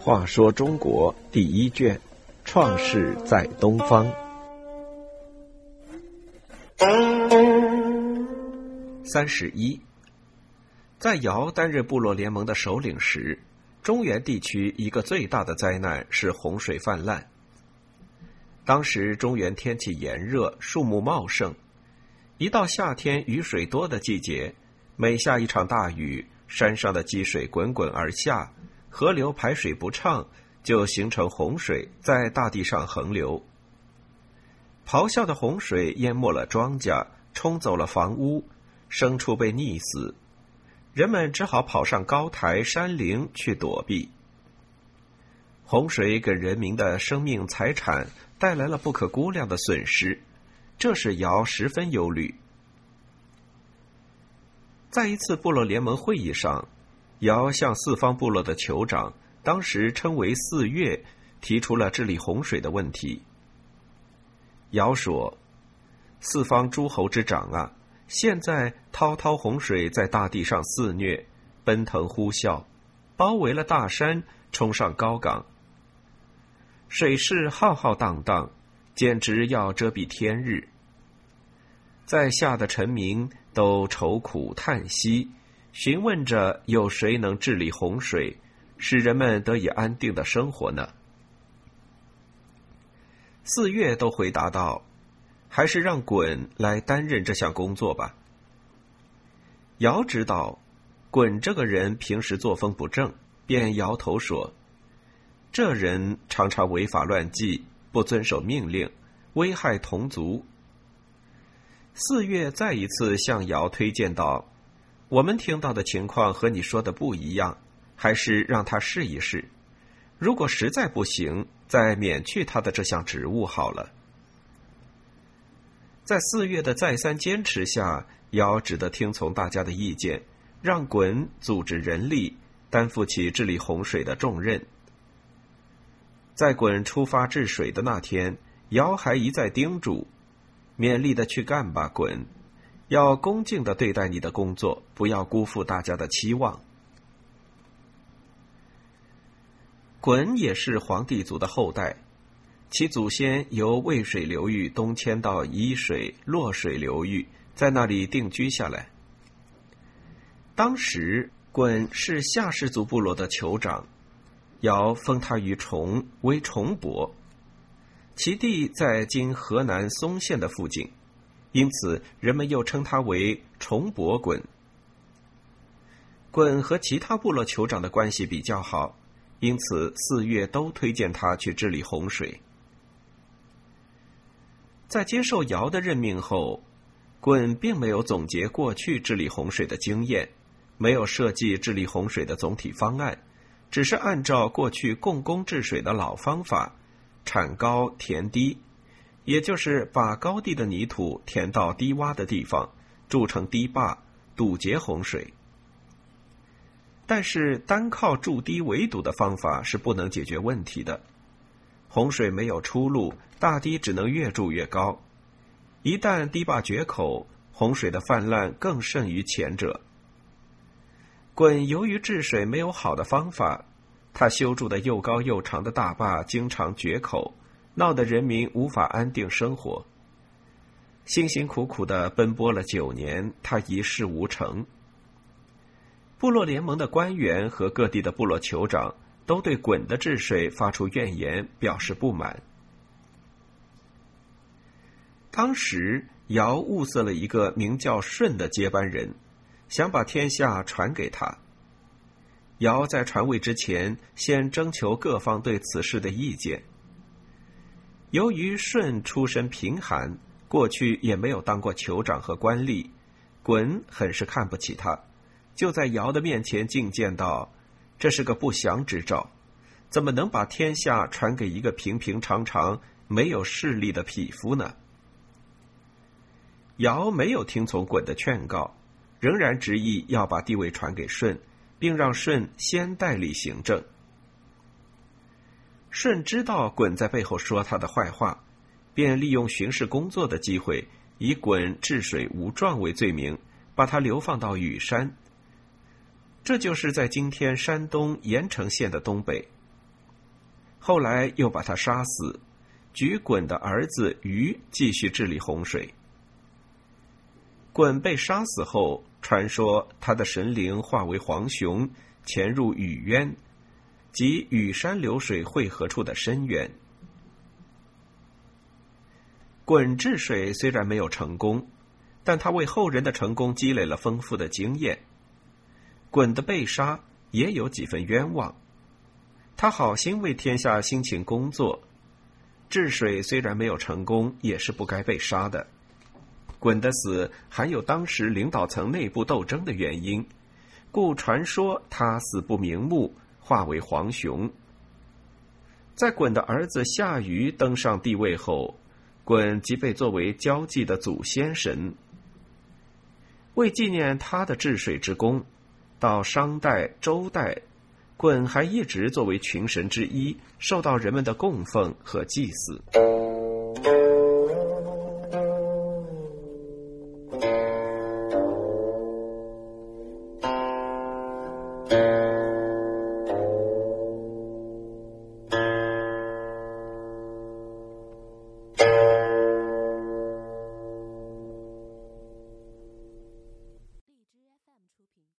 话说中国第一卷，创世在东方。三十一，在尧担任部落联盟的首领时，中原地区一个最大的灾难是洪水泛滥。当时中原天气炎热，树木茂盛，一到夏天雨水多的季节，每下一场大雨，山上的积水滚滚而下。河流排水不畅，就形成洪水，在大地上横流。咆哮的洪水淹没了庄稼，冲走了房屋，牲畜被溺死，人们只好跑上高台、山林去躲避。洪水给人民的生命财产带来了不可估量的损失，这使尧十分忧虑。在一次部落联盟会议上。尧向四方部落的酋长，当时称为四岳，提出了治理洪水的问题。尧说：“四方诸侯之长啊，现在滔滔洪水在大地上肆虐，奔腾呼啸，包围了大山，冲上高岗，水势浩浩荡荡，简直要遮蔽天日。在下的臣民都愁苦叹息。”询问着有谁能治理洪水，使人们得以安定的生活呢？四月都回答道：“还是让鲧来担任这项工作吧。”尧知道，鲧这个人平时作风不正，便摇头说：“这人常常违法乱纪，不遵守命令，危害同族。”四月再一次向尧推荐道。我们听到的情况和你说的不一样，还是让他试一试。如果实在不行，再免去他的这项职务好了。在四月的再三坚持下，尧只得听从大家的意见，让鲧组织人力，担负起治理洪水的重任。在鲧出发治水的那天，尧还一再叮嘱：“勉力的去干吧，鲧。”要恭敬的对待你的工作，不要辜负大家的期望。鲧也是黄帝族的后代，其祖先由渭水流域东迁到沂水、洛水流域，在那里定居下来。当时，鲧是夏氏族部落的酋长，尧封他于崇为崇伯，其地在今河南嵩县的附近。因此，人们又称他为崇伯鲧。鲧和其他部落酋长的关系比较好，因此四岳都推荐他去治理洪水。在接受尧的任命后，鲧并没有总结过去治理洪水的经验，没有设计治理洪水的总体方案，只是按照过去共工治水的老方法，铲高填低。也就是把高地的泥土填到低洼的地方，筑成堤坝，堵截洪水。但是单靠筑堤围堵的方法是不能解决问题的，洪水没有出路，大堤只能越筑越高。一旦堤坝决口，洪水的泛滥更甚于前者。鲧由于治水没有好的方法，他修筑的又高又长的大坝经常决口。闹得人民无法安定生活，辛辛苦苦的奔波了九年，他一事无成。部落联盟的官员和各地的部落酋长都对鲧的治水发出怨言，表示不满。当时尧物色了一个名叫舜的接班人，想把天下传给他。尧在传位之前，先征求各方对此事的意见。由于舜出身贫寒，过去也没有当过酋长和官吏，鲧很是看不起他，就在尧的面前进谏道：“这是个不祥之兆，怎么能把天下传给一个平平常常、没有势力的匹夫呢？”尧没有听从鲧的劝告，仍然执意要把地位传给舜，并让舜先代理行政。舜知道鲧在背后说他的坏话，便利用巡视工作的机会，以鲧治水无状为罪名，把他流放到羽山，这就是在今天山东盐城县的东北。后来又把他杀死，举鲧的儿子禹继续治理洪水。鲧被杀死后，传说他的神灵化为黄熊，潜入禹渊，即羽山流水汇合处的深渊。鲧治水虽然没有成功，但他为后人的成功积累了丰富的经验。鲧的被杀也有几分冤枉。他好心为天下辛勤工作，治水虽然没有成功，也是不该被杀的。鲧的死还有当时领导层内部斗争的原因，故传说他死不瞑目，化为黄熊。在鲧的儿子夏禹登上帝位后，鲧即被作为交际的祖先神。为纪念他的治水之功，到商代、周代。鲧还一直作为群神之一，受到人们的供奉和祭祀。